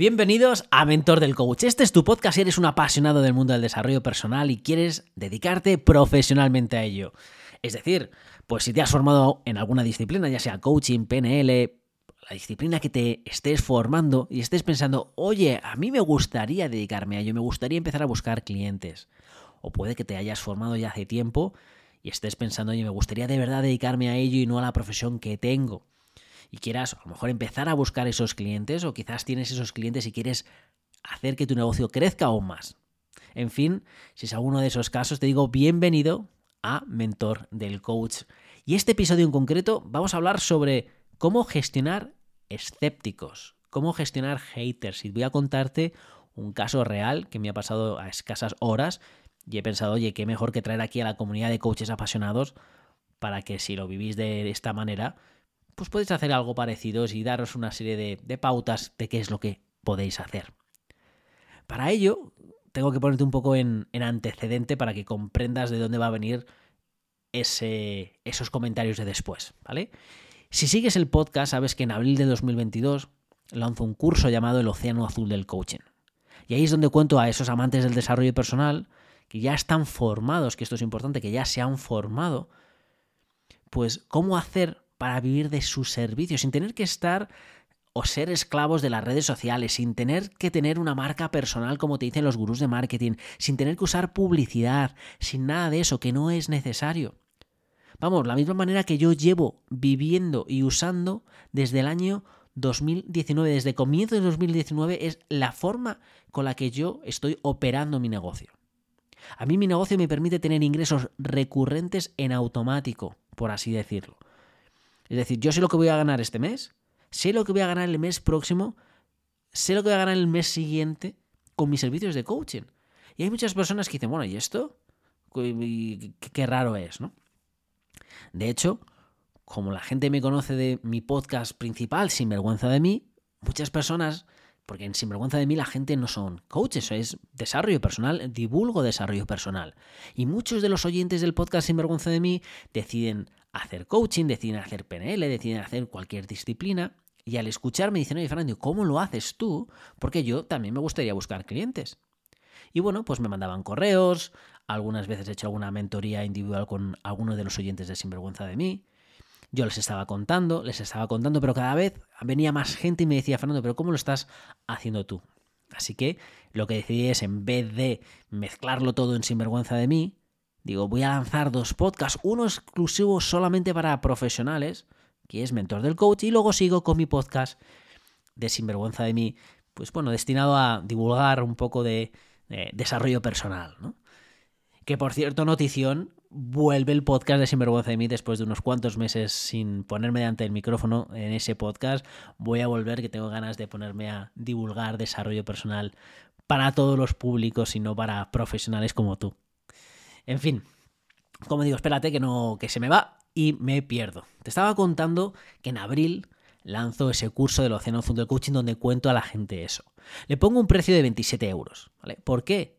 Bienvenidos a Mentor del Coach. Este es tu podcast si eres un apasionado del mundo del desarrollo personal y quieres dedicarte profesionalmente a ello. Es decir, pues si te has formado en alguna disciplina, ya sea coaching, PNL, la disciplina que te estés formando y estés pensando, oye, a mí me gustaría dedicarme a ello, me gustaría empezar a buscar clientes. O puede que te hayas formado ya hace tiempo y estés pensando, oye, me gustaría de verdad dedicarme a ello y no a la profesión que tengo. Y quieras a lo mejor empezar a buscar esos clientes o quizás tienes esos clientes y quieres hacer que tu negocio crezca aún más. En fin, si es alguno de esos casos, te digo bienvenido a Mentor del Coach. Y este episodio en concreto vamos a hablar sobre cómo gestionar escépticos, cómo gestionar haters. Y voy a contarte un caso real que me ha pasado a escasas horas y he pensado, oye, qué mejor que traer aquí a la comunidad de coaches apasionados para que si lo vivís de esta manera, pues podéis hacer algo parecido y daros una serie de, pautas de qué es lo que podéis hacer. Para ello, tengo que ponerte un poco en, antecedente para que comprendas de dónde va a venir ese, esos comentarios de después, ¿vale? Si sigues el podcast, sabes que en abril de 2022 lanzo un curso llamado El Océano Azul del Coaching. Y ahí es donde cuento a esos amantes del desarrollo personal que ya están formados, que esto es importante, que ya se han formado, pues cómo hacer para vivir de sus servicios sin tener que estar o ser esclavos de las redes sociales, sin tener que tener una marca personal como te dicen los gurús de marketing, sin tener que usar publicidad, sin nada de eso, que no es necesario. Vamos, la misma manera que yo llevo viviendo y usando desde el año 2019, desde comienzo de 2019, es la forma con la que yo estoy operando mi negocio. A mí mi negocio me permite tener ingresos recurrentes en automático, por así decirlo. Es decir, yo sé lo que voy a ganar este mes, sé lo que voy a ganar el mes próximo, sé lo que voy a ganar el mes siguiente con mis servicios de coaching. Y hay muchas personas que dicen, bueno, ¿y esto? Qué raro es, ¿no? De hecho, como la gente me conoce de mi podcast principal, Sin Vergüenza de mí, muchas personas porque en Sinvergüenza de mí la gente no son coaches, es desarrollo personal, divulgo desarrollo personal. Y muchos de los oyentes del podcast Sinvergüenza de mí deciden hacer coaching, deciden hacer PNL, deciden hacer cualquier disciplina. Y al escucharme dicen, oye Fernando, ¿cómo lo haces tú? Porque yo también me gustaría buscar clientes. Y bueno, pues me mandaban correos, algunas veces he hecho alguna mentoría individual con algunos de los oyentes de Sinvergüenza de mí. Yo les estaba contando, les estaba contando, pero cada vez venía más gente y me decía, Fernando, pero ¿cómo lo estás haciendo tú? Así que lo que decidí es, en vez de mezclarlo todo en sinvergüenza de mí, digo, voy a lanzar dos podcasts, uno exclusivo solamente para profesionales, que es Mentor del Coach, y luego sigo con mi podcast de Sinvergüenza de mí, pues bueno, destinado a divulgar un poco de, de desarrollo personal, ¿no? Que por cierto, notición, vuelve el podcast de Sinvergüenza de mí después de unos cuantos meses sin ponerme delante del micrófono en ese podcast. Voy a volver, que tengo ganas de ponerme a divulgar desarrollo personal para todos los públicos y no para profesionales como tú. En fin, como digo, espérate que no que se me va y me pierdo. Te estaba contando que en abril lanzo ese curso del Océano Azul del Coaching donde cuento a la gente eso. Le pongo un precio de 27 euros. ¿vale? ¿Por qué?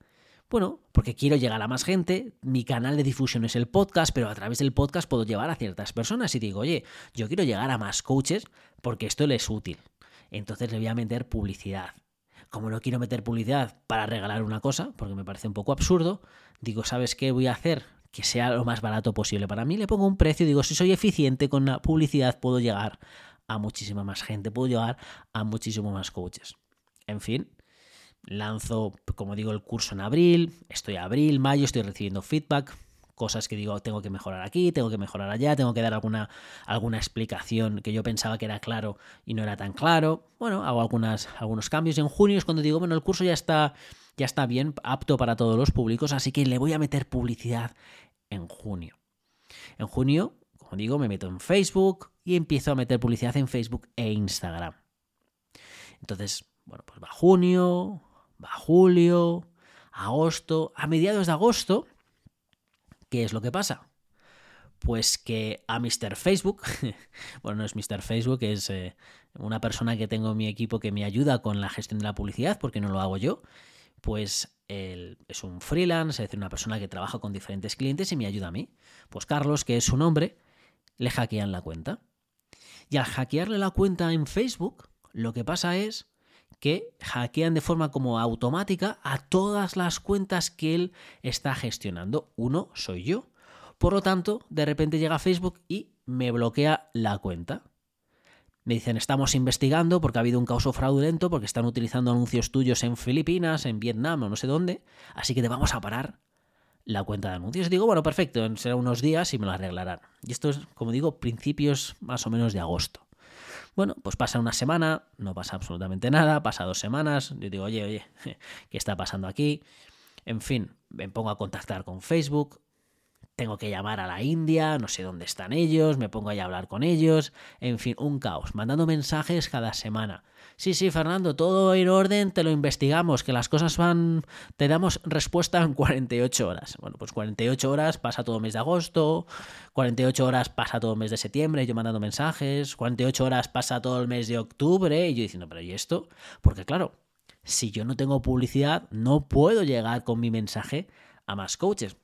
Bueno, porque quiero llegar a más gente, mi canal de difusión es el podcast, pero a través del podcast puedo llevar a ciertas personas y digo, oye, yo quiero llegar a más coaches porque esto les es útil. Entonces le voy a meter publicidad. Como no quiero meter publicidad para regalar una cosa, porque me parece un poco absurdo, digo, ¿sabes qué voy a hacer? Que sea lo más barato posible para mí, le pongo un precio, digo, si soy eficiente con la publicidad puedo llegar a muchísima más gente, puedo llegar a muchísimo más coaches. En fin, Lanzo, como digo, el curso en abril, estoy abril, mayo, estoy recibiendo feedback, cosas que digo, tengo que mejorar aquí, tengo que mejorar allá, tengo que dar alguna, alguna explicación que yo pensaba que era claro y no era tan claro. Bueno, hago algunas, algunos cambios. En junio es cuando digo, bueno, el curso ya está, ya está bien, apto para todos los públicos, así que le voy a meter publicidad en junio. En junio, como digo, me meto en Facebook y empiezo a meter publicidad en Facebook e Instagram. Entonces, bueno, pues va junio, va julio, agosto, a mediados de agosto, ¿qué es lo que pasa? Pues que a Mr. Facebook, bueno, no es Mr. Facebook, es eh, una persona que tengo en mi equipo que me ayuda con la gestión de la publicidad, porque no lo hago yo, pues es un freelance, es decir, una persona que trabaja con diferentes clientes y me ayuda a mí. Pues Carlos, que es su nombre, le hackean la cuenta. Y al hackearle la cuenta en Facebook, lo que pasa es que hackean de forma como automática a todas las cuentas que él está gestionando. Uno soy yo. Por lo tanto, de repente llega Facebook y me bloquea la cuenta. Me dicen, estamos investigando porque ha habido un caso fraudulento, porque están utilizando anuncios tuyos en Filipinas, en Vietnam o no sé dónde, así que te vamos a parar la cuenta de anuncios. Digo, bueno, perfecto, será unos días y me lo arreglarán. Y esto es, como digo, principios más o menos de agosto. Bueno, pues pasa una semana, no pasa absolutamente nada, pasa dos semanas, yo digo, oye, oye, ¿qué está pasando aquí? En fin, me pongo a contactar con Facebook, tengo que llamar a la India, no sé dónde están ellos, me pongo ahí a hablar con ellos, en fin, un caos, mandando mensajes cada semana. Sí, sí, Fernando, todo en orden, te lo investigamos, que las cosas van, te damos respuesta en 48 horas. Bueno, pues 48 horas pasa todo mes de agosto, 48 horas pasa todo mes de septiembre, yo mandando mensajes, 48 horas pasa todo el mes de octubre, y yo diciendo, pero ¿y esto? Porque claro, si yo no tengo publicidad, no puedo llegar con mi mensaje a más coaches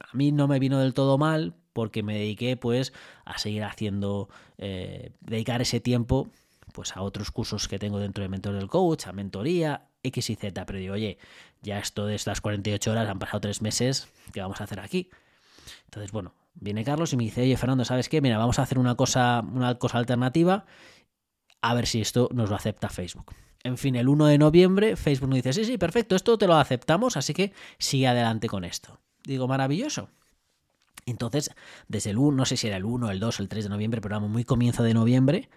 a mí no me vino del todo mal porque me dediqué pues a seguir haciendo, eh, dedicar ese tiempo pues a otros cursos que tengo dentro de Mentor del Coach, a mentoría, X y Z, pero digo, oye, ya esto de estas 48 horas han pasado tres meses, ¿qué vamos a hacer aquí? Entonces, bueno, viene Carlos y me dice, oye, Fernando, ¿sabes qué? Mira, vamos a hacer una cosa, una cosa alternativa, a ver si esto nos lo acepta Facebook. En fin, el 1 de noviembre Facebook nos dice, sí, sí, perfecto, esto te lo aceptamos, así que sigue adelante con esto. Digo, maravilloso. Entonces, desde el 1, no sé si era el 1, el 2, el 3 de noviembre, pero vamos, muy comienzo de noviembre,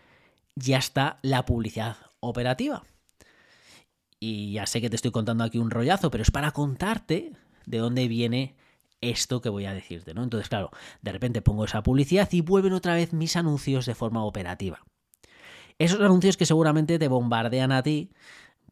ya está la publicidad operativa. Y ya sé que te estoy contando aquí un rollazo, pero es para contarte de dónde viene esto que voy a decirte, ¿no? Entonces, claro, de repente pongo esa publicidad y vuelven otra vez mis anuncios de forma operativa. Esos anuncios que seguramente te bombardean a ti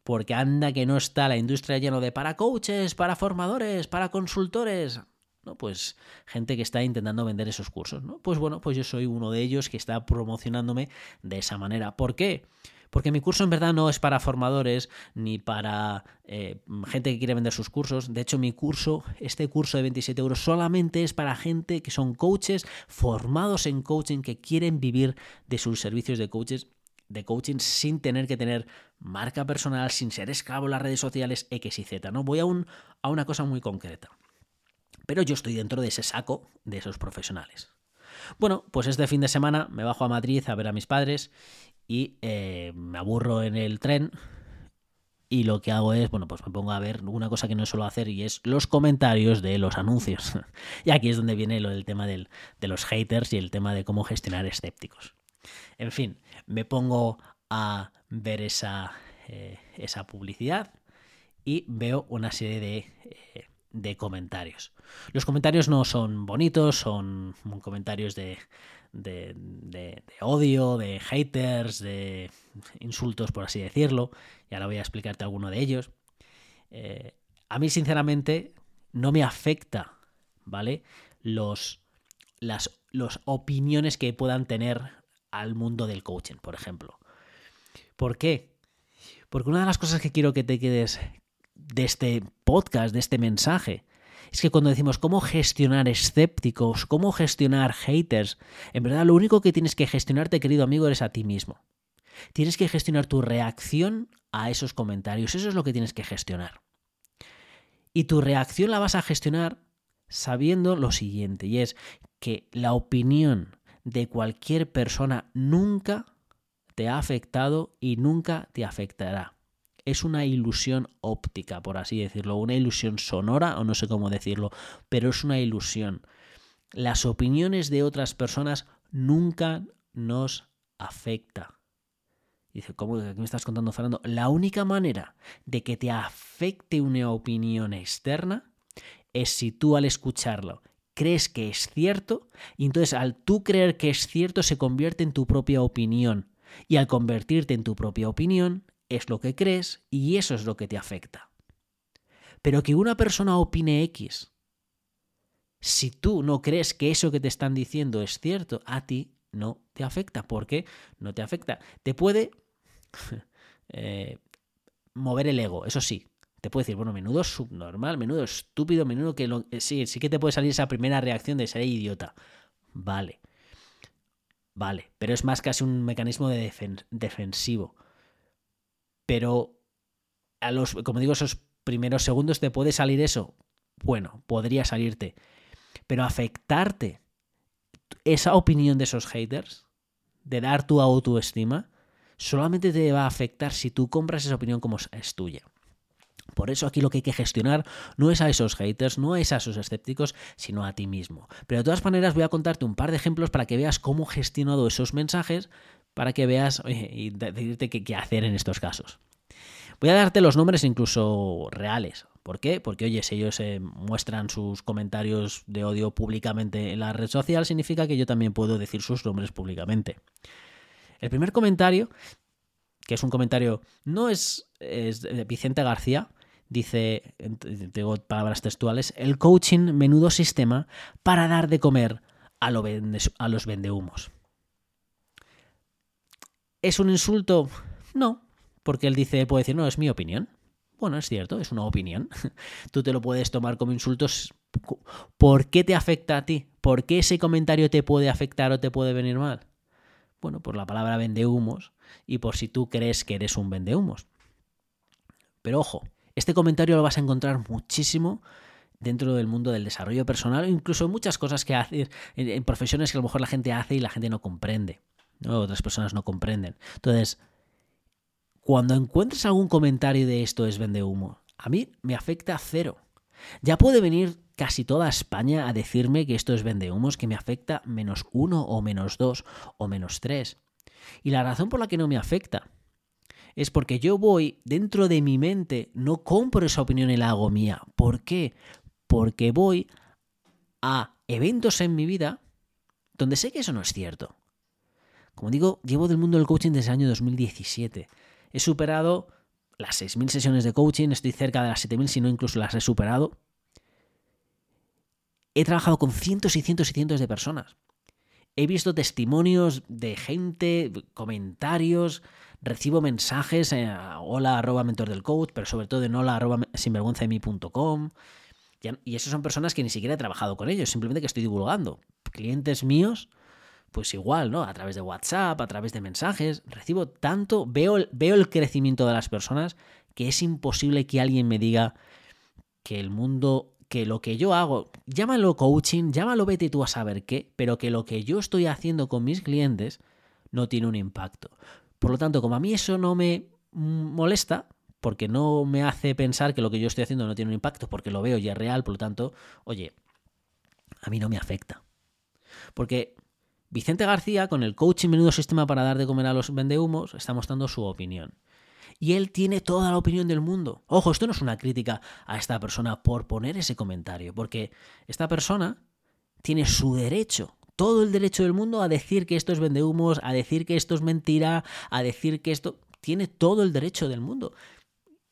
porque anda que no está la industria lleno de para coaches, para formadores, para consultores. ¿No? Pues gente que está intentando vender esos cursos. ¿no? Pues bueno, pues yo soy uno de ellos que está promocionándome de esa manera. ¿Por qué? Porque mi curso en verdad no es para formadores ni para eh, gente que quiere vender sus cursos. De hecho, mi curso, este curso de 27 euros, solamente es para gente que son coaches formados en coaching, que quieren vivir de sus servicios de coaches de coaching sin tener que tener marca personal, sin ser esclavo en las redes sociales X y Z. ¿no? Voy a, un, a una cosa muy concreta. Pero yo estoy dentro de ese saco de esos profesionales. Bueno, pues este fin de semana me bajo a Madrid a ver a mis padres y eh, me aburro en el tren y lo que hago es, bueno, pues me pongo a ver una cosa que no suelo hacer y es los comentarios de los anuncios. y aquí es donde viene lo del tema del, de los haters y el tema de cómo gestionar escépticos. En fin, me pongo a ver esa, eh, esa publicidad y veo una serie eh, de, comentarios. Los comentarios no son bonitos, son comentarios de, de, odio, de haters, de insultos, por así decirlo. Y ahora voy a explicarte alguno de ellos. Eh, a mí, sinceramente, no me afecta, ¿vale? Los, las los opiniones que puedan tener al mundo del coaching, por ejemplo. ¿Por qué? Porque una de las cosas que quiero que te quedes de este podcast, de este mensaje, es que cuando decimos cómo gestionar escépticos, cómo gestionar haters, en verdad lo único que tienes que gestionarte, querido amigo, eres a ti mismo. Tienes que gestionar tu reacción a esos comentarios, eso es lo que tienes que gestionar. Y tu reacción la vas a gestionar sabiendo lo siguiente, y es que la opinión de cualquier persona nunca te ha afectado y nunca te afectará. Es una ilusión óptica, por así decirlo, una ilusión sonora o no sé cómo decirlo, pero es una ilusión. Las opiniones de otras personas nunca nos afecta. Dice, ¿cómo me estás contando, Fernando? La única manera de que te afecte una opinión externa es si tú al escucharlo crees que es cierto y entonces al tú creer que es cierto se convierte en tu propia opinión y al convertirte en tu propia opinión es lo que crees y eso es lo que te afecta. Pero que una persona opine X, si tú no crees que eso que te están diciendo es cierto, a ti no te afecta. ¿Por qué? No te afecta. Te puede eh, mover el ego, eso sí, te puede decir, bueno, menudo subnormal, menudo estúpido, menudo que lo, eh, sí, sí que te puede salir esa primera reacción de ser idiota. Vale. Vale, pero es más casi un mecanismo de defensivo. Pero a los, como digo, esos primeros segundos te puede salir eso. Bueno, podría salirte. Pero afectarte esa opinión de esos haters, de dar tu autoestima, solamente te va a afectar si tú compras esa opinión como es tuya. Por eso aquí lo que hay que gestionar no es a esos haters, no es a esos escépticos, sino a ti mismo. Pero de todas maneras voy a contarte un par de ejemplos para que veas cómo he gestionado esos mensajes, para que veas y decirte qué hacer en estos casos. Voy a darte los nombres incluso reales. ¿Por qué? Porque, oye, si ellos eh, muestran sus comentarios de odio públicamente en la red social, significa que yo también puedo decir sus nombres públicamente. El primer comentario, que es un comentario, no es, de Vicente García, dice, tengo palabras textuales, el coaching menudo sistema para dar de comer a, a los vendehumos. ¿Es un insulto? No, porque él dice, puede decir, no, es mi opinión. Bueno, es cierto, es una opinión. Tú te lo puedes tomar como insultos. ¿Por qué te afecta a ti? ¿Por qué ese comentario te puede afectar o te puede venir mal? Bueno, por la palabra vendehumos y por si tú crees que eres un vendehumos. Pero ojo, este comentario lo vas a encontrar muchísimo dentro del mundo del desarrollo personal, incluso en muchas cosas que haces, en, profesiones que a lo mejor la gente hace y la gente no comprende, otras personas no comprenden. Entonces, cuando encuentres algún comentario de esto es vende humo, a mí me afecta cero. Ya puede venir casi toda España a decirme que esto es vende humos, que me afecta menos uno o menos dos o menos tres. Y la razón por la que no me afecta es porque yo voy dentro de mi mente, no compro esa opinión y la hago mía. ¿Por qué? Porque voy a eventos en mi vida donde sé que eso no es cierto. Como digo, llevo del mundo del coaching desde el año 2017. He superado las 6.000 sesiones de coaching, estoy cerca de las 7.000, si no incluso las he superado. He trabajado con cientos y cientos y cientos de personas. He visto testimonios de gente, comentarios, recibo mensajes en hola arroba mentor del coach, pero sobre todo en hola arroba sinvergüenzami.com. Y esas son personas que ni siquiera he trabajado con ellos, simplemente que estoy divulgando. Clientes míos pues igual, ¿no? A través de WhatsApp, a través de mensajes, recibo tanto, veo, veo el crecimiento de las personas que es imposible que alguien me diga que el mundo, que lo que yo hago, llámalo coaching, llámalo vete tú a saber qué, pero que lo que yo estoy haciendo con mis clientes no tiene un impacto. Por lo tanto, como a mí eso no me molesta, porque no me hace pensar que lo que yo estoy haciendo no tiene un impacto, porque lo veo y es real, por lo tanto, oye, a mí no me afecta. Porque Vicente García, con el coaching menudo sistema para dar de comer a los vendehumos, está mostrando su opinión. Y él tiene toda la opinión del mundo. Ojo, esto no es una crítica a esta persona por poner ese comentario, porque esta persona tiene su derecho, todo el derecho del mundo a decir que esto es vendehumos, a decir que esto es mentira, a decir que esto... Tiene todo el derecho del mundo.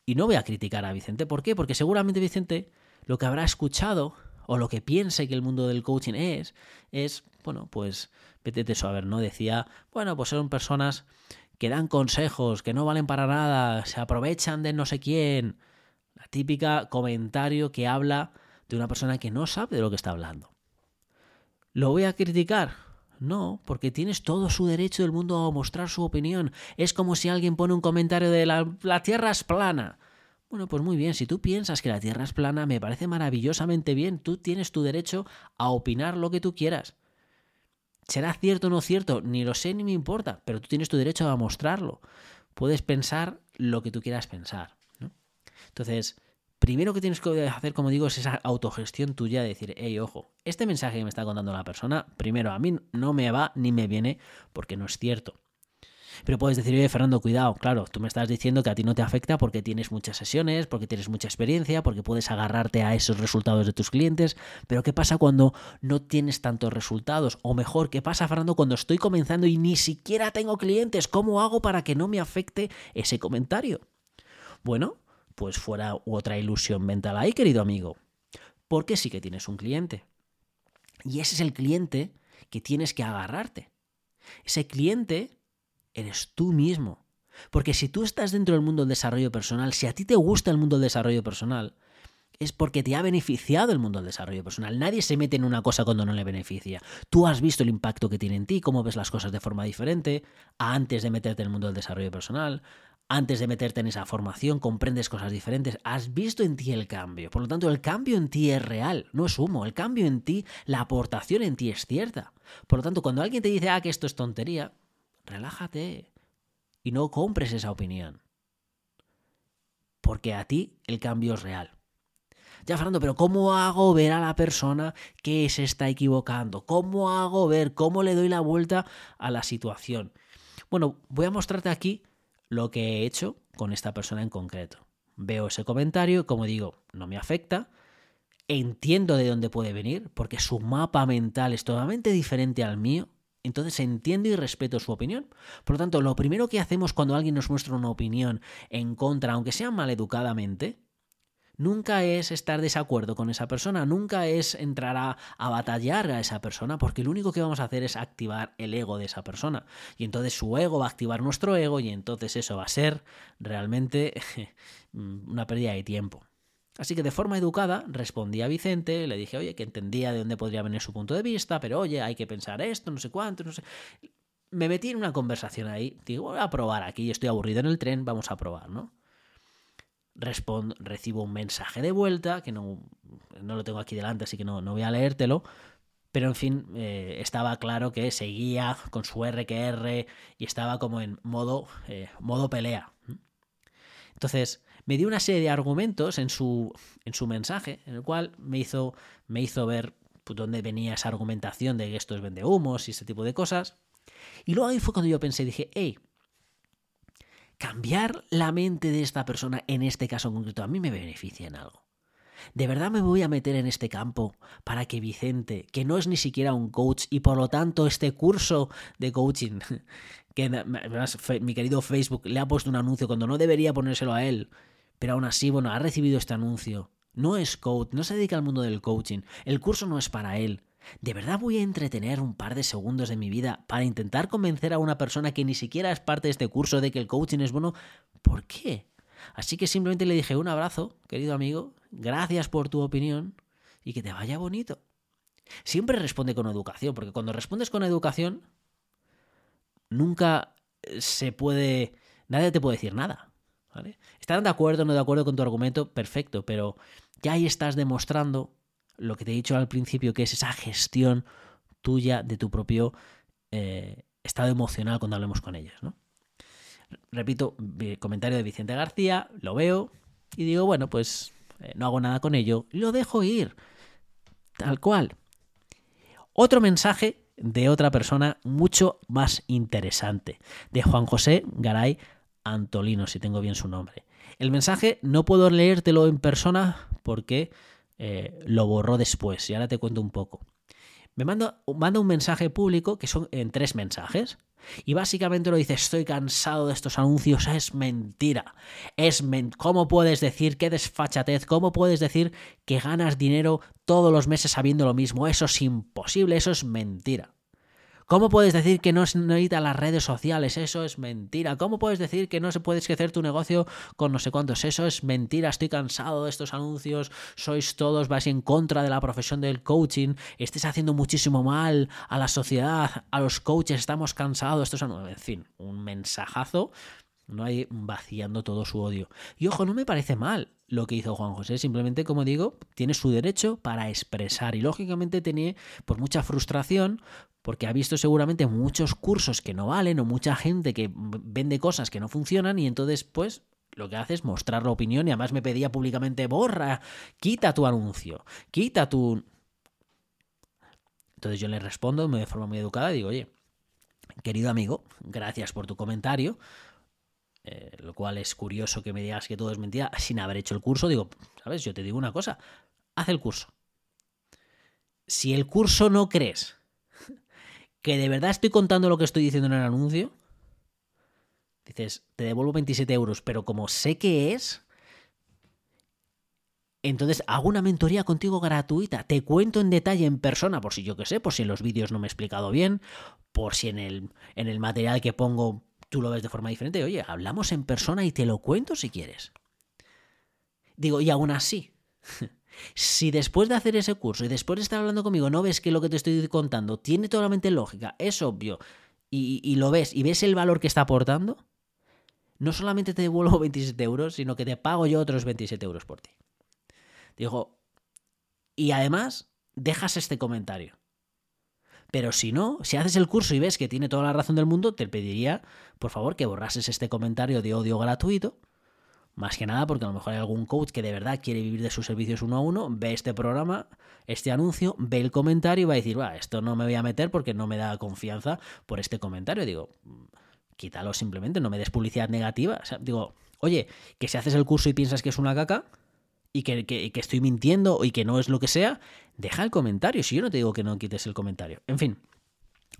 Y no voy a criticar a Vicente. ¿Por qué? Porque seguramente Vicente lo que habrá escuchado o lo que piense que el mundo del coaching es, es, bueno, pues vete eso a ver, ¿no? Decía, bueno, pues son personas que dan consejos, que no valen para nada, se aprovechan de no sé quién. La típica comentario que habla de una persona que no sabe de lo que está hablando. ¿Lo voy a criticar? No, porque tienes todo su derecho del mundo a mostrar su opinión. Es como si alguien pone un comentario de la, la Tierra es plana. Bueno, pues muy bien, si tú piensas que la Tierra es plana, me parece maravillosamente bien, tú tienes tu derecho a opinar lo que tú quieras. ¿Será cierto o no cierto? Ni lo sé ni me importa, pero tú tienes tu derecho a mostrarlo. Puedes pensar lo que tú quieras pensar. Entonces, primero que tienes que hacer, como digo, es esa autogestión tuya de decir, hey, ojo, este mensaje que me está contando la persona, primero a mí no me va ni me viene porque no es cierto. Pero puedes decir, oye, Fernando, cuidado, claro, tú me estás diciendo que a ti no te afecta porque tienes muchas sesiones, porque tienes mucha experiencia, porque puedes agarrarte a esos resultados de tus clientes, pero ¿qué pasa cuando no tienes tantos resultados? O mejor, ¿qué pasa, Fernando, cuando estoy comenzando y ni siquiera tengo clientes? ¿Cómo hago para que no me afecte ese comentario? Bueno, pues fuera otra ilusión mental ahí, querido amigo. Porque sí que tienes un cliente. Y ese es el cliente que tienes que agarrarte. Ese cliente eres tú mismo. Porque si tú estás dentro del mundo del desarrollo personal, si a ti te gusta el mundo del desarrollo personal, es porque te ha beneficiado el mundo del desarrollo personal. Nadie se mete en una cosa cuando no le beneficia. Tú has visto el impacto que tiene en ti, cómo ves las cosas de forma diferente, antes de meterte en el mundo del desarrollo personal. antes de meterte en esa formación, comprendes cosas diferentes, has visto en ti el cambio. Por lo tanto, el cambio en ti es real, no es humo. El cambio en ti, la aportación en ti es cierta. Por lo tanto, cuando alguien te dice, ah, que esto es tontería, relájate y no compres esa opinión. Porque a ti el cambio es real. Ya, Fernando, pero ¿cómo hago ver a la persona que se está equivocando? ¿Cómo hago ver? ¿Cómo le doy la vuelta a la situación? Bueno, voy a mostrarte aquí lo que he hecho con esta persona en concreto. Veo ese comentario, como digo, no me afecta, entiendo de dónde puede venir, porque su mapa mental es totalmente diferente al mío, entonces entiendo y respeto su opinión. Por lo tanto, lo primero que hacemos cuando alguien nos muestra una opinión en contra, aunque sea maleducadamente, nunca es estar desacuerdo con esa persona, nunca es entrar a, batallar a esa persona, porque lo único que vamos a hacer es activar el ego de esa persona. Y entonces su ego va a activar nuestro ego y entonces eso va a ser realmente una pérdida de tiempo. Así que de forma educada respondí a Vicente, le dije, oye, que entendía de dónde podría venir su punto de vista, pero oye, hay que pensar esto, no sé cuánto, no sé. Me metí en una conversación ahí, digo, voy a probar aquí, estoy aburrido en el tren, vamos a probar, ¿no? recibo un mensaje de vuelta, que no, no, lo tengo aquí delante, así que no, no voy a leértelo, pero en fin, eh, estaba claro que seguía con su RQR y estaba como en modo, eh, modo pelea. Entonces, me dio una serie de argumentos en su, en su mensaje, en el cual me hizo, me hizo ver pues, dónde venía esa argumentación de que esto es vendehumos y ese tipo de cosas. Y luego ahí fue cuando yo pensé, dije, hey, cambiar la mente de esta persona en este caso concreto a mí me beneficia en algo. ¿De verdad me voy a meter en este campo para que Vicente, que no es ni siquiera un coach y por lo tanto este curso de coaching, que mi querido Facebook le ha puesto un anuncio cuando no debería ponérselo a él, pero aún así, bueno, ha recibido este anuncio. No es coach, no se dedica al mundo del coaching, el curso no es para él. ¿De verdad voy a entretener un par de segundos de mi vida para intentar convencer a una persona que ni siquiera es parte de este curso de que el coaching es bueno? ¿Por qué? Así que simplemente le dije un abrazo, querido amigo, gracias por tu opinión y que te vaya bonito. Siempre responde con educación, porque cuando respondes con educación, nunca se puede... Nadie te puede decir nada. ¿Vale? ¿Están de acuerdo o no de acuerdo con tu argumento? Perfecto, pero ya ahí estás demostrando lo que te he dicho al principio, que es esa gestión tuya de tu propio eh, estado emocional cuando hablemos con ellas. ¿no? Repito, comentario de Vicente García, lo veo y digo, bueno, pues eh, no hago nada con ello, lo dejo ir. Tal cual. Otro mensaje de otra persona mucho más interesante, de Juan José Garay Antolino, si tengo bien su nombre. El mensaje no puedo leértelo en persona porque eh, lo borró después y ahora te cuento un poco. Me manda, manda un mensaje público que son en tres mensajes. Y básicamente lo dice, estoy cansado de estos anuncios, es mentira. Es ¿Cómo puedes decir qué desfachatez? ¿Cómo puedes decir que ganas dinero todos los meses sabiendo lo mismo? Eso es imposible, eso es mentira. ¿Cómo puedes decir que no se necesita las redes sociales? Eso es mentira. ¿Cómo puedes decir que no se puede crecer tu negocio con no sé cuántos? Eso es mentira. Estoy cansado de estos anuncios. Sois todos, vais en contra de la profesión del coaching. Estés haciendo muchísimo mal a la sociedad, a los coaches. Estamos cansados estos anuncios. En fin, un mensajazo no hay vaciando todo su odio. Y ojo, no me parece mal lo que hizo Juan José, simplemente, como digo, tiene su derecho para expresar. Y lógicamente tenía por mucha frustración porque ha visto seguramente muchos cursos que no valen o mucha gente que vende cosas que no funcionan y entonces pues lo que hace es mostrar la opinión y además me pedía públicamente borra, quita tu anuncio, quita tu... Entonces yo le respondo de forma muy educada y digo, oye, querido amigo, gracias por tu comentario, eh, lo cual es curioso que me digas que todo es mentira sin haber hecho el curso. Digo, ¿sabes? Yo te digo una cosa, haz el curso. Si el curso no crees que de verdad estoy contando lo que estoy diciendo en el anuncio, dices, te devuelvo 27 euros, pero como sé que es, entonces hago una mentoría contigo gratuita, te cuento en detalle en persona, por si yo qué sé, por si en los vídeos no me he explicado bien, por si en el, en el material que pongo tú lo ves de forma diferente, oye, hablamos en persona y te lo cuento si quieres. Digo, y aún así, si después de hacer ese curso y después de estar hablando conmigo no ves que lo que te estoy contando tiene totalmente lógica, es obvio, y, lo ves y ves el valor que está aportando, no solamente te devuelvo 27 euros, sino que te pago yo otros 27 euros por ti. Digo, y además dejas este comentario. Pero si no, si haces el curso y ves que tiene toda la razón del mundo, te pediría, por favor, que borrases este comentario de odio gratuito. Más que nada porque a lo mejor hay algún coach que de verdad quiere vivir de sus servicios uno a uno, ve este programa, este anuncio, ve el comentario y va a decir, va, esto no me voy a meter porque no me da confianza por este comentario. Digo, quítalo simplemente, no me des publicidad negativa. digo, oye, que si haces el curso y piensas que es una caca, y que, estoy mintiendo y que no es lo que sea, deja el comentario. Si yo no te digo que no quites el comentario. En fin,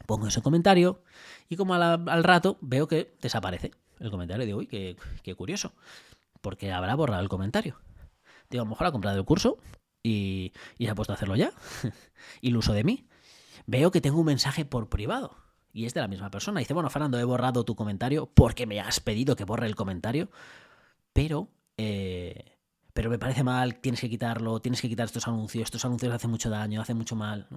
pongo ese comentario y como al, rato veo que desaparece el comentario. Digo, uy, qué, curioso. Porque habrá borrado el comentario. Digo, a lo mejor ha comprado el curso y, y se ha puesto a hacerlo ya. Iluso de mí. Veo que tengo un mensaje por privado. Y es de la misma persona. Dice, bueno, Fernando, he borrado tu comentario porque me has pedido que borre el comentario. Pero eh, pero me parece mal, tienes que quitarlo, tienes que quitar estos anuncios, estos anuncios hacen mucho daño, hacen mucho mal.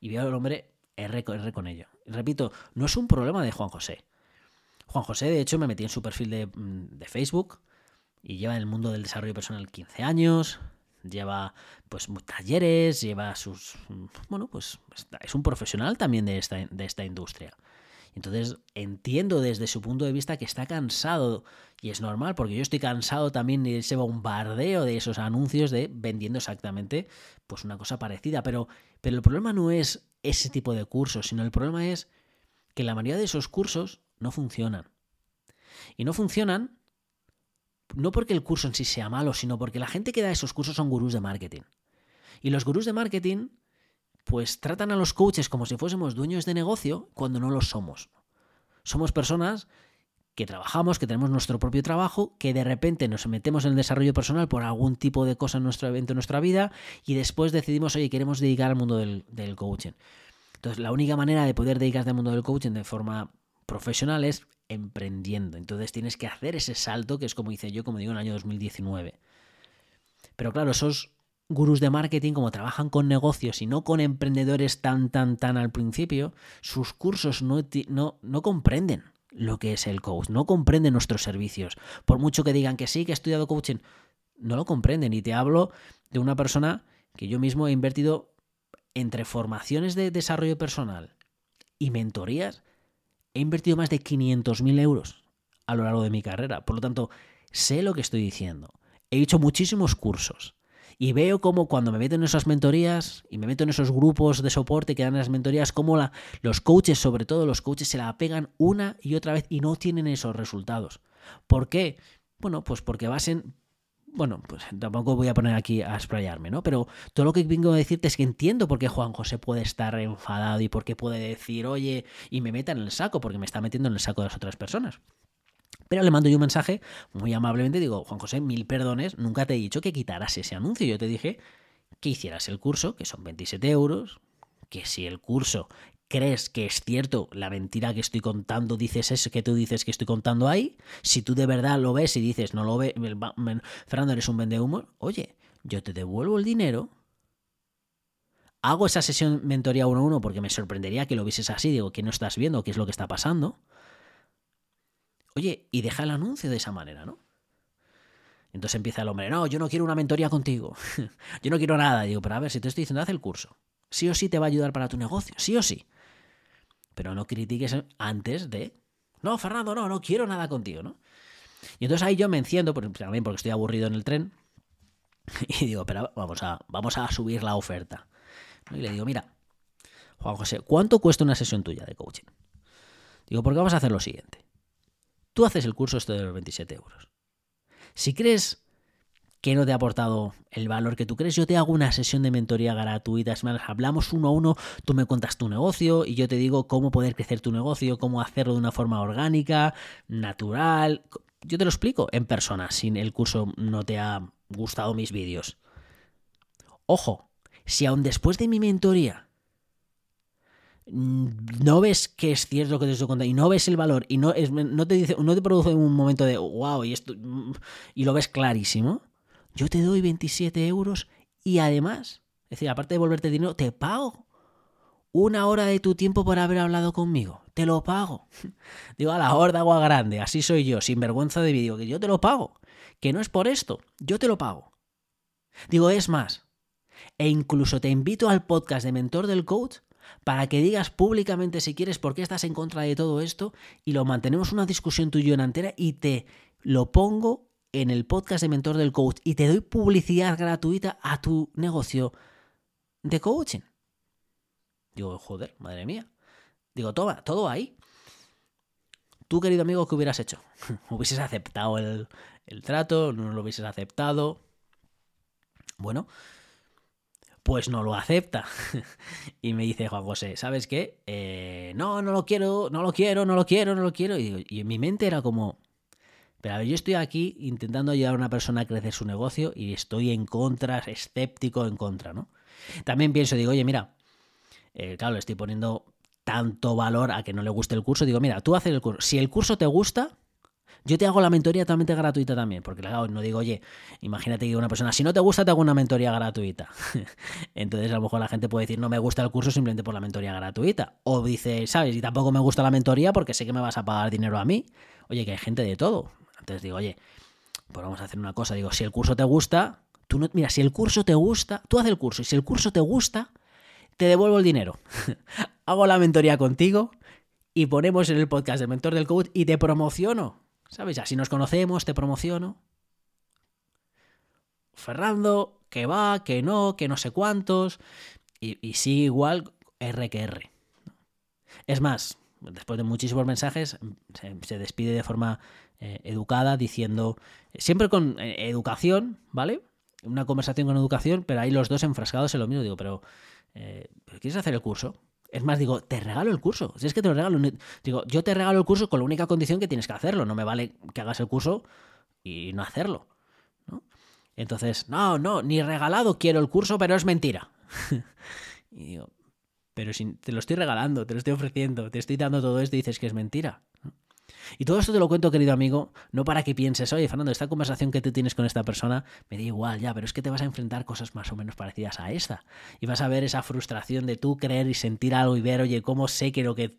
Y veo al hombre R, con ello. repito, no es un problema de Juan José. Juan José, de hecho, me metí en su perfil de, mm, de Facebook y lleva en el mundo del desarrollo personal 15 años, lleva pues talleres, lleva sus... Mm, bueno, pues es un profesional también de esta, de esta industria. Entonces entiendo desde su punto de vista que está cansado y es normal porque yo estoy cansado también de ese bombardeo de esos anuncios de vendiendo exactamente pues una cosa parecida, pero, pero el problema no es ese tipo de cursos, sino el problema es que la mayoría de esos cursos no funcionan. Y no funcionan no porque el curso en sí sea malo, sino porque la gente que da esos cursos son gurús de marketing. Y los gurús de marketing pues tratan a los coaches como si fuésemos dueños de negocio cuando no lo somos. Somos personas que trabajamos, que tenemos nuestro propio trabajo, que de repente nos metemos en el desarrollo personal por algún tipo de cosa en nuestro evento, en nuestra vida, y después decidimos, oye, queremos dedicar al mundo del, coaching. Entonces, la única manera de poder dedicarte al mundo del coaching de forma profesional es emprendiendo. Entonces tienes que hacer ese salto, que es como hice yo, como digo, en el año 2019. Pero claro, esos gurús de marketing, como trabajan con negocios y no con emprendedores tan, tan, tan al principio, sus cursos no, no, no comprenden lo que es el coach, no comprenden nuestros servicios. Por mucho que digan que sí, que he estudiado coaching, no lo comprenden. Y te hablo de una persona que yo mismo he invertido entre formaciones de desarrollo personal y mentorías, he invertido más de 500.000 euros a lo largo de mi carrera. Por lo tanto, sé lo que estoy diciendo. He hecho muchísimos cursos. Y veo como cuando me meto en esas mentorías y me meto en esos grupos de soporte que dan las mentorías, como la, los coaches, sobre todo los coaches, se la pegan una y otra vez y no tienen esos resultados. ¿Por qué? Bueno, pues porque basen bueno, pues tampoco voy a poner aquí a explayarme, ¿no? Pero todo lo que vengo a decirte es que entiendo por qué Juan José puede estar enfadado y por qué puede decir, oye, y me meta en el saco, porque me está metiendo en el saco de las otras personas. Pero le mando yo un mensaje muy amablemente, digo, Juan José, mil perdones, nunca te he dicho que quitaras ese anuncio. Yo te dije que hicieras el curso, que son 27 euros, que si el curso crees que es cierto la mentira que estoy contando, dices eso que tú dices que estoy contando ahí, si tú de verdad lo ves y dices, no lo ves, Fernando, eres un vende humo, oye, yo te devuelvo el dinero, hago esa sesión mentoría uno a uno porque me sorprendería que lo vieses así, digo, que no estás viendo qué es lo que está pasando, Oye, y deja el anuncio de esa manera, ¿no? Entonces empieza el hombre, no, yo no quiero una mentoría contigo, yo no quiero nada. Digo, pero a ver, si te estoy diciendo, haz el curso. Sí o sí te va a ayudar para tu negocio, sí o sí. Pero no critiques antes de, no, Fernando, no, no quiero nada contigo, ¿no? Y entonces ahí yo me enciendo, también porque estoy aburrido en el tren, y digo, pero vamos a, vamos a subir la oferta. Y le digo, mira, Juan José, ¿cuánto cuesta una sesión tuya de coaching? Digo, porque vamos a hacer lo siguiente. Tú haces el curso esto de los 27 euros. Si crees que no te ha aportado el valor que tú crees, yo te hago una sesión de mentoría gratuita. Hablamos uno a uno, tú me cuentas tu negocio y yo te digo cómo poder crecer tu negocio, cómo hacerlo de una forma orgánica, natural. Yo te lo explico en persona, si el curso no te ha gustado mis vídeos. Ojo, si aún después de mi mentoría no ves que es cierto que te estoy contando y no ves el valor y no, no, te dice, no te produce un momento de wow y, esto, y lo ves clarísimo, yo te doy 27 euros y además, es decir, aparte de volverte dinero, te pago una hora de tu tiempo por haber hablado conmigo. Te lo pago. Digo, a la horda agua grande, así soy yo, sin vergüenza de vídeo, que yo te lo pago. Que no es por esto, yo te lo pago. Digo, es más, e incluso te invito al podcast de Mentor del Coach para que digas públicamente si quieres por qué estás en contra de todo esto y lo mantenemos una discusión tuyo en antera y te lo pongo en el podcast de Mentor del Coach y te doy publicidad gratuita a tu negocio de coaching. Digo, joder, madre mía. Digo, toma, todo ahí. Tú, querido amigo, ¿qué hubieras hecho? ¿Hubieses aceptado el, el trato? ¿No lo hubieses aceptado? Bueno, pues no lo acepta. y me dice Juan José, ¿sabes qué? Eh, no, no lo quiero, no lo quiero, no lo quiero, no lo quiero. Y, en mi mente era como, pero a ver, yo estoy aquí intentando ayudar a una persona a crecer su negocio y estoy en contra, escéptico en contra, ¿no? También pienso, digo, oye, mira, eh, claro, le estoy poniendo tanto valor a que no le guste el curso. Digo, mira, tú haces el curso. Si el curso te gusta, yo te hago la mentoría totalmente gratuita también, porque claro, no digo, oye, imagínate que una persona, si no te gusta, te hago una mentoría gratuita. Entonces a lo mejor la gente puede decir, no me gusta el curso simplemente por la mentoría gratuita. O dice, ¿sabes? Y tampoco me gusta la mentoría porque sé que me vas a pagar dinero a mí. Oye, que hay gente de todo. Entonces digo, oye, pues vamos a hacer una cosa. Digo, si el curso te gusta, tú no, mira, si el curso te gusta, tú haz el curso. Y si el curso te gusta, te devuelvo el dinero. Hago la mentoría contigo y ponemos en el podcast del mentor del coach y te promociono. ¿Sabes? Así nos conocemos, te promociono. Fernando, que va, que no, que no sé cuántos. Y, y sigue igual R que R. Es más, después de muchísimos mensajes, se, despide de forma eh, educada diciendo, siempre con eh, educación, ¿vale? Una conversación con educación, pero ahí los dos enfrascados en lo mismo. Digo, pero, eh, ¿quieres hacer el curso? Es más, digo, te regalo el curso. Si es que te lo regalo. Digo, yo te regalo el curso con la única condición que tienes que hacerlo. No me vale que hagas el curso y no hacerlo. Entonces, no, no, ni regalado quiero el curso, pero es mentira. y digo, pero si te lo estoy regalando, te lo estoy ofreciendo, te estoy dando todo esto y dices que es mentira. Y todo esto te lo cuento, querido amigo, no para que pienses, oye, Fernando, esta conversación que tú tienes con esta persona me da igual ya, pero es que te vas a enfrentar cosas más o menos parecidas a esta. Y vas a ver esa frustración de tú creer y sentir algo y ver, oye, cómo sé que lo que.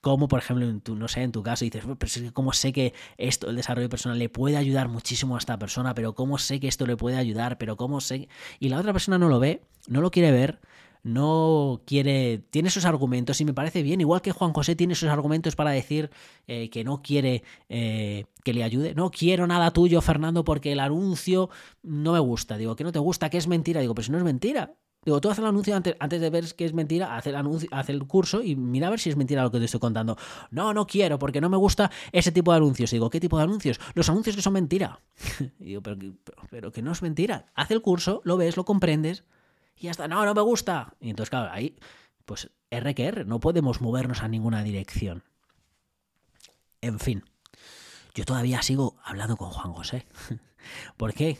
Cómo, por ejemplo, en tu, no sé, en tu caso dices, pero es que cómo sé que esto, el desarrollo personal, le puede ayudar muchísimo a esta persona, pero cómo sé que esto le puede ayudar, pero cómo sé. Y la otra persona no lo ve, no lo quiere ver no quiere, tiene sus argumentos y me parece bien, igual que Juan José tiene sus argumentos para decir eh, que no quiere eh, que le ayude. No quiero nada tuyo, Fernando, porque el anuncio no me gusta. Digo, que no te gusta, que es mentira. Digo, pero si no es mentira. Digo, tú haz el anuncio antes, antes de ver que es mentira, haz el, anuncio, el curso y mira a ver si es mentira lo que te estoy contando. No, no quiero, porque no me gusta ese tipo de anuncios. Digo, ¿qué tipo de anuncios? Los anuncios que son mentira. digo, pero, pero que no es mentira. Haz el curso, lo ves, lo comprendes y ya está, no, no me gusta. Y entonces, claro, ahí, pues R que R, no podemos movernos a ninguna dirección. En fin, yo todavía sigo hablando con Juan José. ¿Por qué?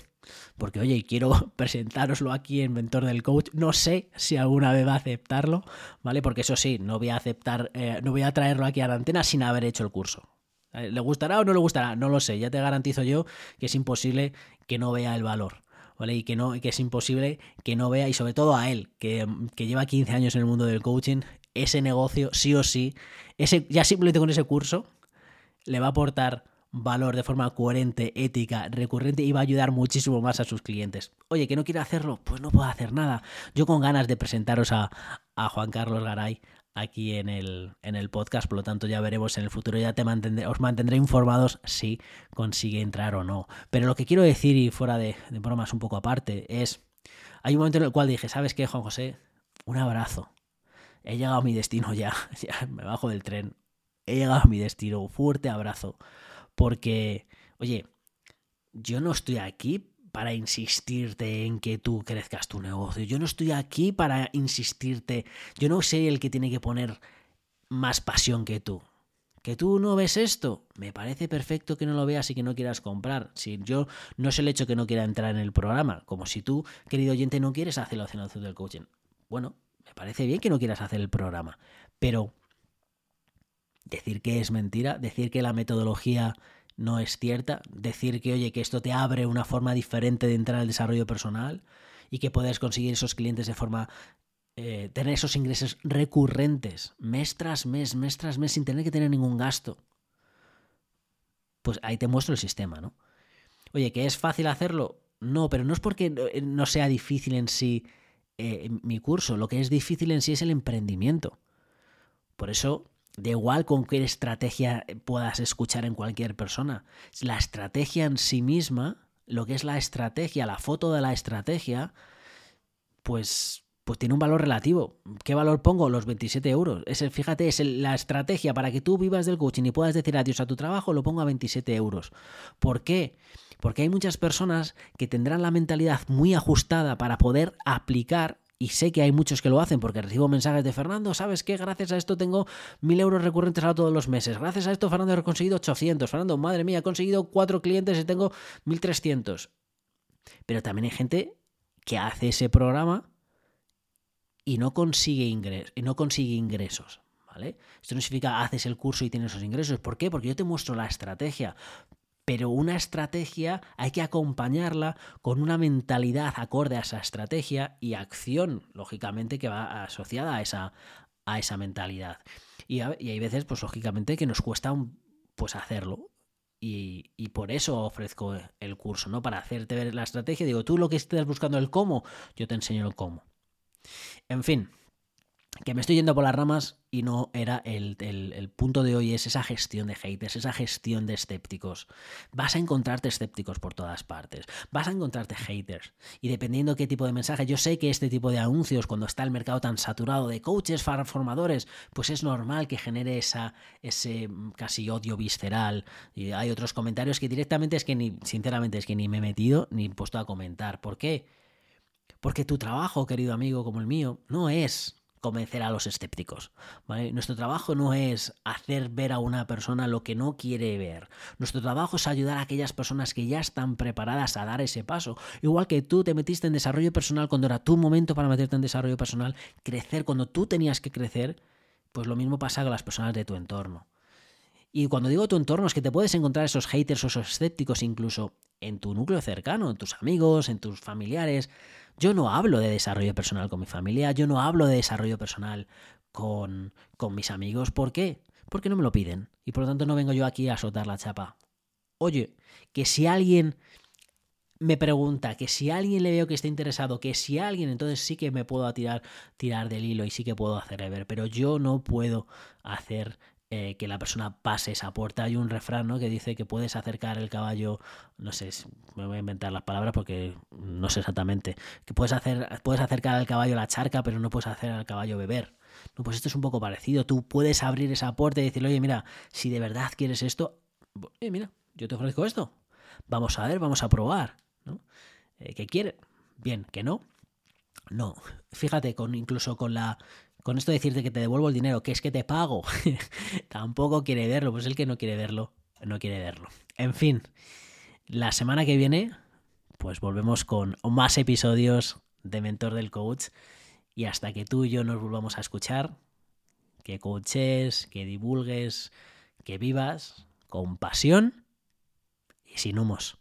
Porque, oye, quiero presentároslo aquí en Mentor del Coach. No sé si alguna vez va a aceptarlo, ¿vale? Porque eso sí, no voy a aceptar, eh, no voy a traerlo aquí a la antena sin haber hecho el curso. ¿Le gustará o no le gustará? No lo sé. Ya te garantizo yo que es imposible que no vea el valor. Y que, no, que es imposible que no vea, y sobre todo a él, que, lleva 15 años en el mundo del coaching, ese negocio, sí o sí, ese, ya simplemente con ese curso, le va a aportar valor de forma coherente, ética, recurrente y va a ayudar muchísimo más a sus clientes. Oye, que no quiere hacerlo, pues no puedo hacer nada. Yo con ganas de presentaros a, a Juan Carlos Garay, aquí en el, en el podcast, por lo tanto ya veremos en el futuro, ya te mantendré, os mantendré informados si consigue entrar o no. Pero lo que quiero decir, y fuera de, de bromas un poco aparte, es, hay un momento en el cual dije, ¿sabes qué, Juan José? Un abrazo. He llegado a mi destino ya, ya me bajo del tren. He llegado a mi destino, fuerte abrazo. Porque, oye, yo no estoy aquí para insistirte en que tú crezcas tu negocio. Yo no estoy aquí para insistirte. Yo no soy el que tiene que poner más pasión que tú. ¿Que tú no ves esto? Me parece perfecto que no lo veas y que no quieras comprar. Si yo no es el hecho que no quiera entrar en el programa, como si tú, querido oyente, no quieres hacer la opción del coaching. Bueno, me parece bien que no quieras hacer el programa, pero decir que es mentira, decir que la metodología no es cierta. Decir que, oye, que esto te abre una forma diferente de entrar al desarrollo personal y que puedes conseguir esos clientes de forma eh, tener esos ingresos recurrentes, mes tras mes, mes tras mes, sin tener que tener ningún gasto. Pues ahí te muestro el sistema, ¿no? Oye, ¿que es fácil hacerlo? No, pero no es porque no sea difícil en sí eh, mi curso, lo que es difícil en sí es el emprendimiento. Por eso, da igual con qué estrategia puedas escuchar en cualquier persona, la estrategia en sí misma, lo que es la estrategia, la foto de la estrategia, pues pues tiene un valor relativo. ¿Qué valor pongo? Los 27 euros. Es el, fíjate, es la estrategia para que tú vivas del coaching y puedas decir adiós a tu trabajo, lo pongo a 27 euros. ¿Por qué? Porque hay muchas personas que tendrán la mentalidad muy ajustada para poder aplicar y sé que hay muchos que lo hacen porque recibo mensajes de Fernando, ¿sabes qué? Gracias a esto tengo mil euros recurrentes a todos los meses. Gracias a esto, Fernando, he conseguido 800. Fernando, madre mía, he conseguido cuatro clientes y tengo 1300. Pero también hay gente que hace ese programa y no consigue, ingresos, y no consigue ingresos. ¿vale? Esto no significa haces el curso y tienes esos ingresos. ¿Por qué? Porque yo te muestro la estrategia. Pero una estrategia hay que acompañarla con una mentalidad acorde a esa estrategia y acción, lógicamente, que va asociada a esa, a esa mentalidad. Y, hay veces, pues lógicamente, que nos cuesta pues hacerlo. Y, y, por eso ofrezco el curso, ¿no? Para hacerte ver la estrategia. Digo, tú lo que estés buscando el cómo, yo te enseño el cómo. En fin, que me estoy yendo por las ramas y no era el, punto de hoy, es esa gestión de haters, esa gestión de escépticos. Vas a encontrarte escépticos por todas partes, vas a encontrarte haters. Y dependiendo qué tipo de mensaje, yo sé que este tipo de anuncios, cuando está el mercado tan saturado de coaches, formadores, pues es normal que genere esa, ese casi odio visceral. Y hay otros comentarios que directamente es que ni, sinceramente, es que ni me he metido ni he puesto a comentar. ¿Por qué? Porque tu trabajo, querido amigo, como el mío, no es convencer a los escépticos. Nuestro trabajo no es hacer ver a una persona lo que no quiere ver. Nuestro trabajo es ayudar a aquellas personas que ya están preparadas a dar ese paso. Igual que tú te metiste en desarrollo personal cuando era tu momento para meterte en desarrollo personal, crecer cuando tú tenías que crecer, pues lo mismo pasa con las personas de tu entorno. Y cuando digo tu entorno es que te puedes encontrar esos haters o esos escépticos incluso en tu núcleo cercano, en tus amigos, en tus familiares. Yo no hablo de desarrollo personal con mi familia, yo no hablo de desarrollo personal con, con mis amigos. ¿Por qué? Porque no me lo piden. Y por lo tanto no vengo yo aquí a soltar la chapa. Oye, que si alguien me pregunta, que si alguien le veo que está interesado, que si alguien, entonces sí que me puedo tirar, tirar del hilo y sí que puedo hacer ver, pero yo no puedo hacer eh, que la persona pase esa puerta. Hay un refrán ¿no? que dice que puedes acercar el caballo, no sé, me voy a inventar las palabras porque no sé exactamente, que puedes, hacer, puedes acercar al caballo la charca, pero no puedes hacer al caballo beber. No, pues esto es un poco parecido. Tú puedes abrir esa puerta y decirle, oye, mira, si de verdad quieres esto, oye, mira, yo te ofrezco esto. Vamos a ver, vamos a probar. ¿no? Eh, ¿Qué quiere? Bien, ¿que no? No. Fíjate, con, incluso con la con esto decirte que te devuelvo el dinero, que es que te pago, tampoco quiere verlo, pues el que no quiere verlo, no quiere verlo. En fin, la semana que viene, pues volvemos con más episodios de Mentor del Coach. Y hasta que tú y yo nos volvamos a escuchar, que coaches, que divulgues, que vivas con pasión y sin humos.